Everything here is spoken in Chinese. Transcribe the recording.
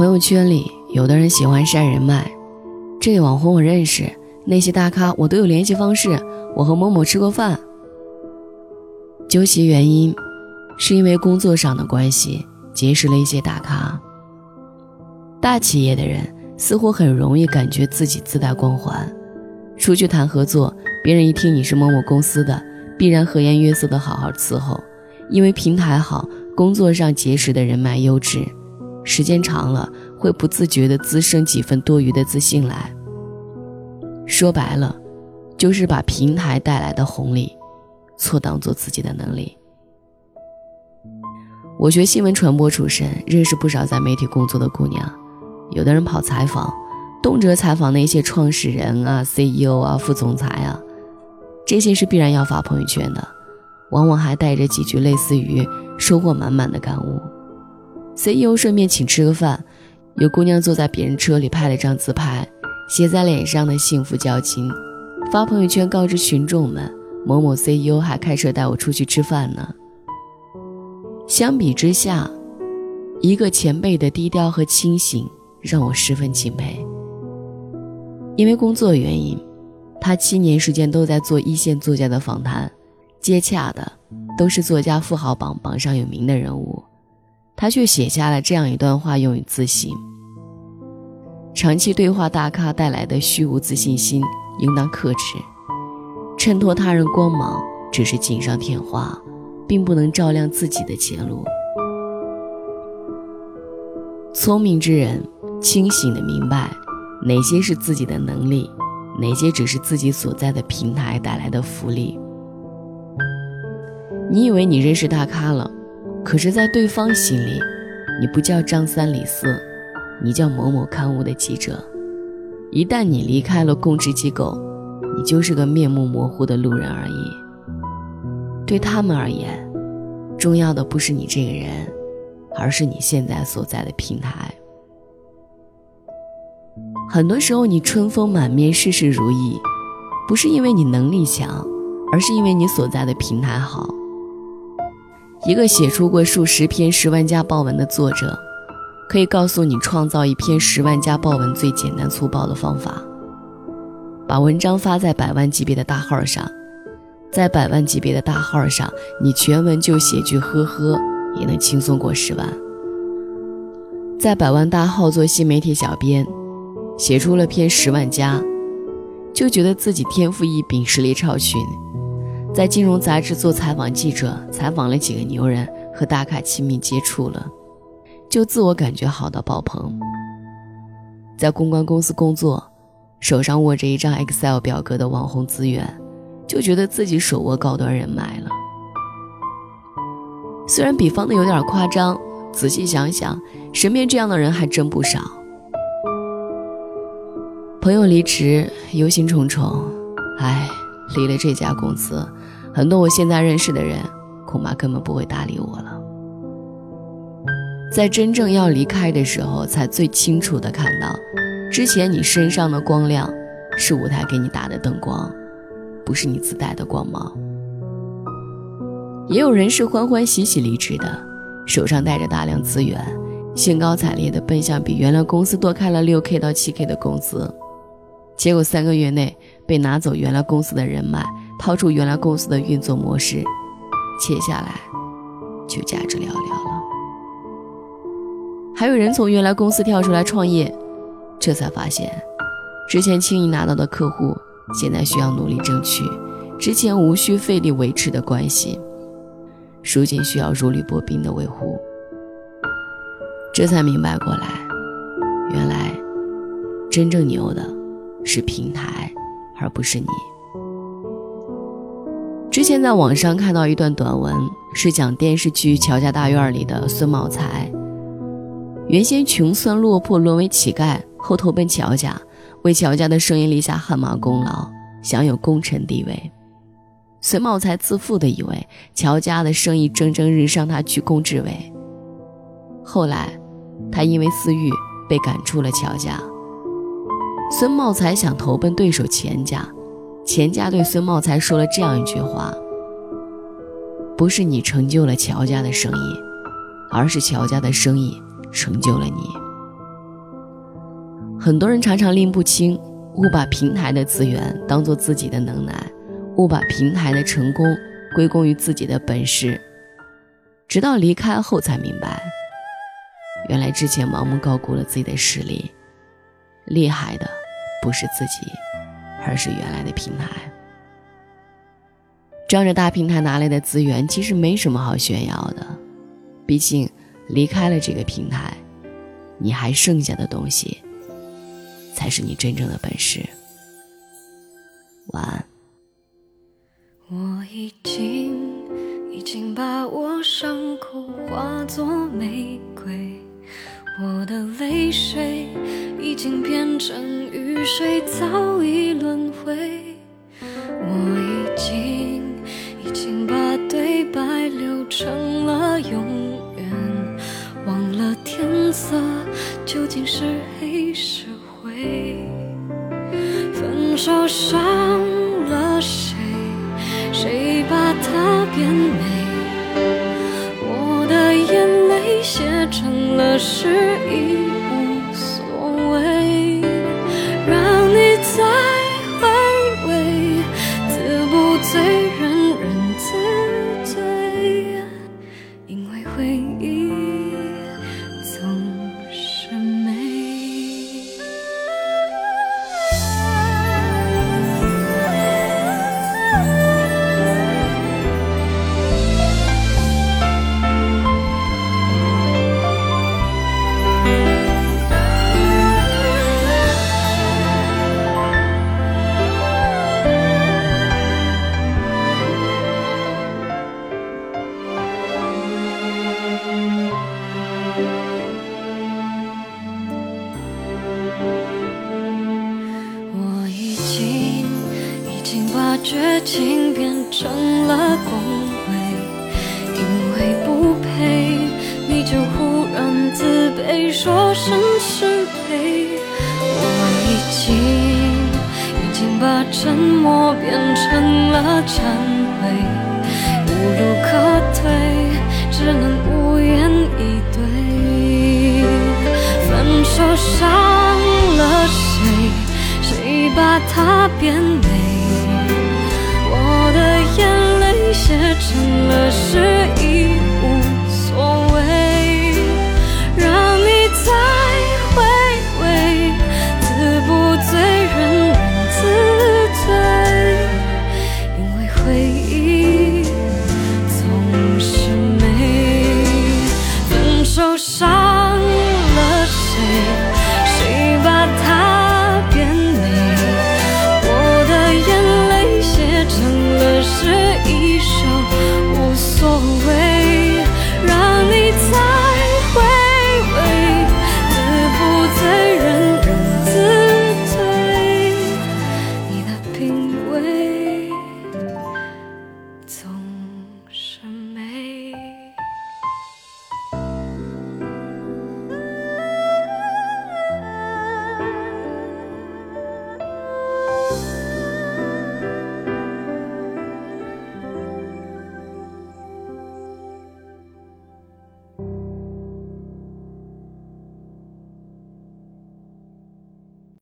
朋友圈里，有的人喜欢晒人脉，这网红我认识，那些大咖我都有联系方式，我和某某吃过饭。究其原因，是因为工作上的关系结识了一些大咖。大企业的人似乎很容易感觉自己自带光环，出去谈合作，别人一听你是某某公司的，必然和颜悦色的好好伺候，因为平台好，工作上结识的人脉优质。时间长了，会不自觉地滋生几分多余的自信来。说白了，就是把平台带来的红利，错当做自己的能力。我学新闻传播出身，认识不少在媒体工作的姑娘。有的人跑采访，动辄采访那些创始人啊、CEO 啊、副总裁啊，这些是必然要发朋友圈的，往往还带着几句类似于收获满满的感悟。CEO 顺便请吃个饭，有姑娘坐在别人车里拍了张自拍，写在脸上的幸福交情，发朋友圈告知群众们：某某 CEO 还开车带我出去吃饭呢。相比之下，一个前辈的低调和清醒让我十分敬佩。因为工作原因，他七年时间都在做一线作家的访谈，接洽的都是作家富豪榜榜上有名的人物。他却写下了这样一段话，用于自省：长期对话大咖带来的虚无自信心，应当克制；衬托他人光芒只是锦上添花，并不能照亮自己的前路。聪明之人清醒的明白，哪些是自己的能力，哪些只是自己所在的平台带来的福利。你以为你认识大咖了？可是，在对方心里，你不叫张三李四，你叫某某刊物的记者。一旦你离开了供职机构，你就是个面目模糊的路人而已。对他们而言，重要的不是你这个人，而是你现在所在的平台。很多时候，你春风满面、事事如意，不是因为你能力强，而是因为你所在的平台好。一个写出过数十篇十万加爆文的作者，可以告诉你创造一篇十万加爆文最简单粗暴的方法：把文章发在百万级别的大号上，在百万级别的大号上，你全文就写句呵呵，也能轻松过十万。在百万大号做新媒体小编，写出了篇十万加，就觉得自己天赋异禀，实力超群。在金融杂志做采访记者，采访了几个牛人，和大咖亲密接触了，就自我感觉好到爆棚。在公关公司工作，手上握着一张 Excel 表格的网红资源，就觉得自己手握高端人脉了。虽然比方的有点夸张，仔细想想，身边这样的人还真不少。朋友离职，忧心忡忡，唉。离了这家公司，很多我现在认识的人恐怕根本不会搭理我了。在真正要离开的时候，才最清楚的看到，之前你身上的光亮，是舞台给你打的灯光，不是你自带的光芒。也有人是欢欢喜喜离职的，手上带着大量资源，兴高采烈的奔向比原来公司多开了六 k 到七 k 的工资。结果三个月内被拿走原来公司的人脉，掏出原来公司的运作模式，接下来就价值寥寥了。还有人从原来公司跳出来创业，这才发现，之前轻易拿到的客户，现在需要努力争取；之前无需费力维持的关系，如今需要如履薄冰的维护。这才明白过来，原来真正牛的。是平台，而不是你。之前在网上看到一段短文，是讲电视剧《乔家大院》里的孙茂才。原先穷酸落魄，沦为乞丐，后投奔乔家，为乔家的生意立下汗马功劳，享有功臣地位。孙茂才自负地以为乔家的生意蒸蒸日上，他居功至伟。后来，他因为私欲被赶出了乔家。孙茂才想投奔对手钱家，钱家对孙茂才说了这样一句话：“不是你成就了乔家的生意，而是乔家的生意成就了你。”很多人常常拎不清，误把平台的资源当做自己的能耐，误把平台的成功归功于自己的本事，直到离开后才明白，原来之前盲目高估了自己的实力，厉害的不是自己，而是原来的平台。仗着大平台拿来的资源，其实没什么好炫耀的，毕竟离开了这个平台，你还剩下的东西。才是你真正的本事。晚安。我已经已经把我伤口化作玫瑰，我的泪水已经变成雨水，早已轮回。我已经已经把对白留成了永远，忘了天色究竟是黑是灰。分手伤了谁？谁把它变美？我的眼泪写成了诗，已变成了恭维，因为不配你就忽然自卑，说声是非。我已经已经把沉默变成了忏悔，无路可退，只能无言以对。分手伤了谁？谁把它变得受伤了谁？谁把他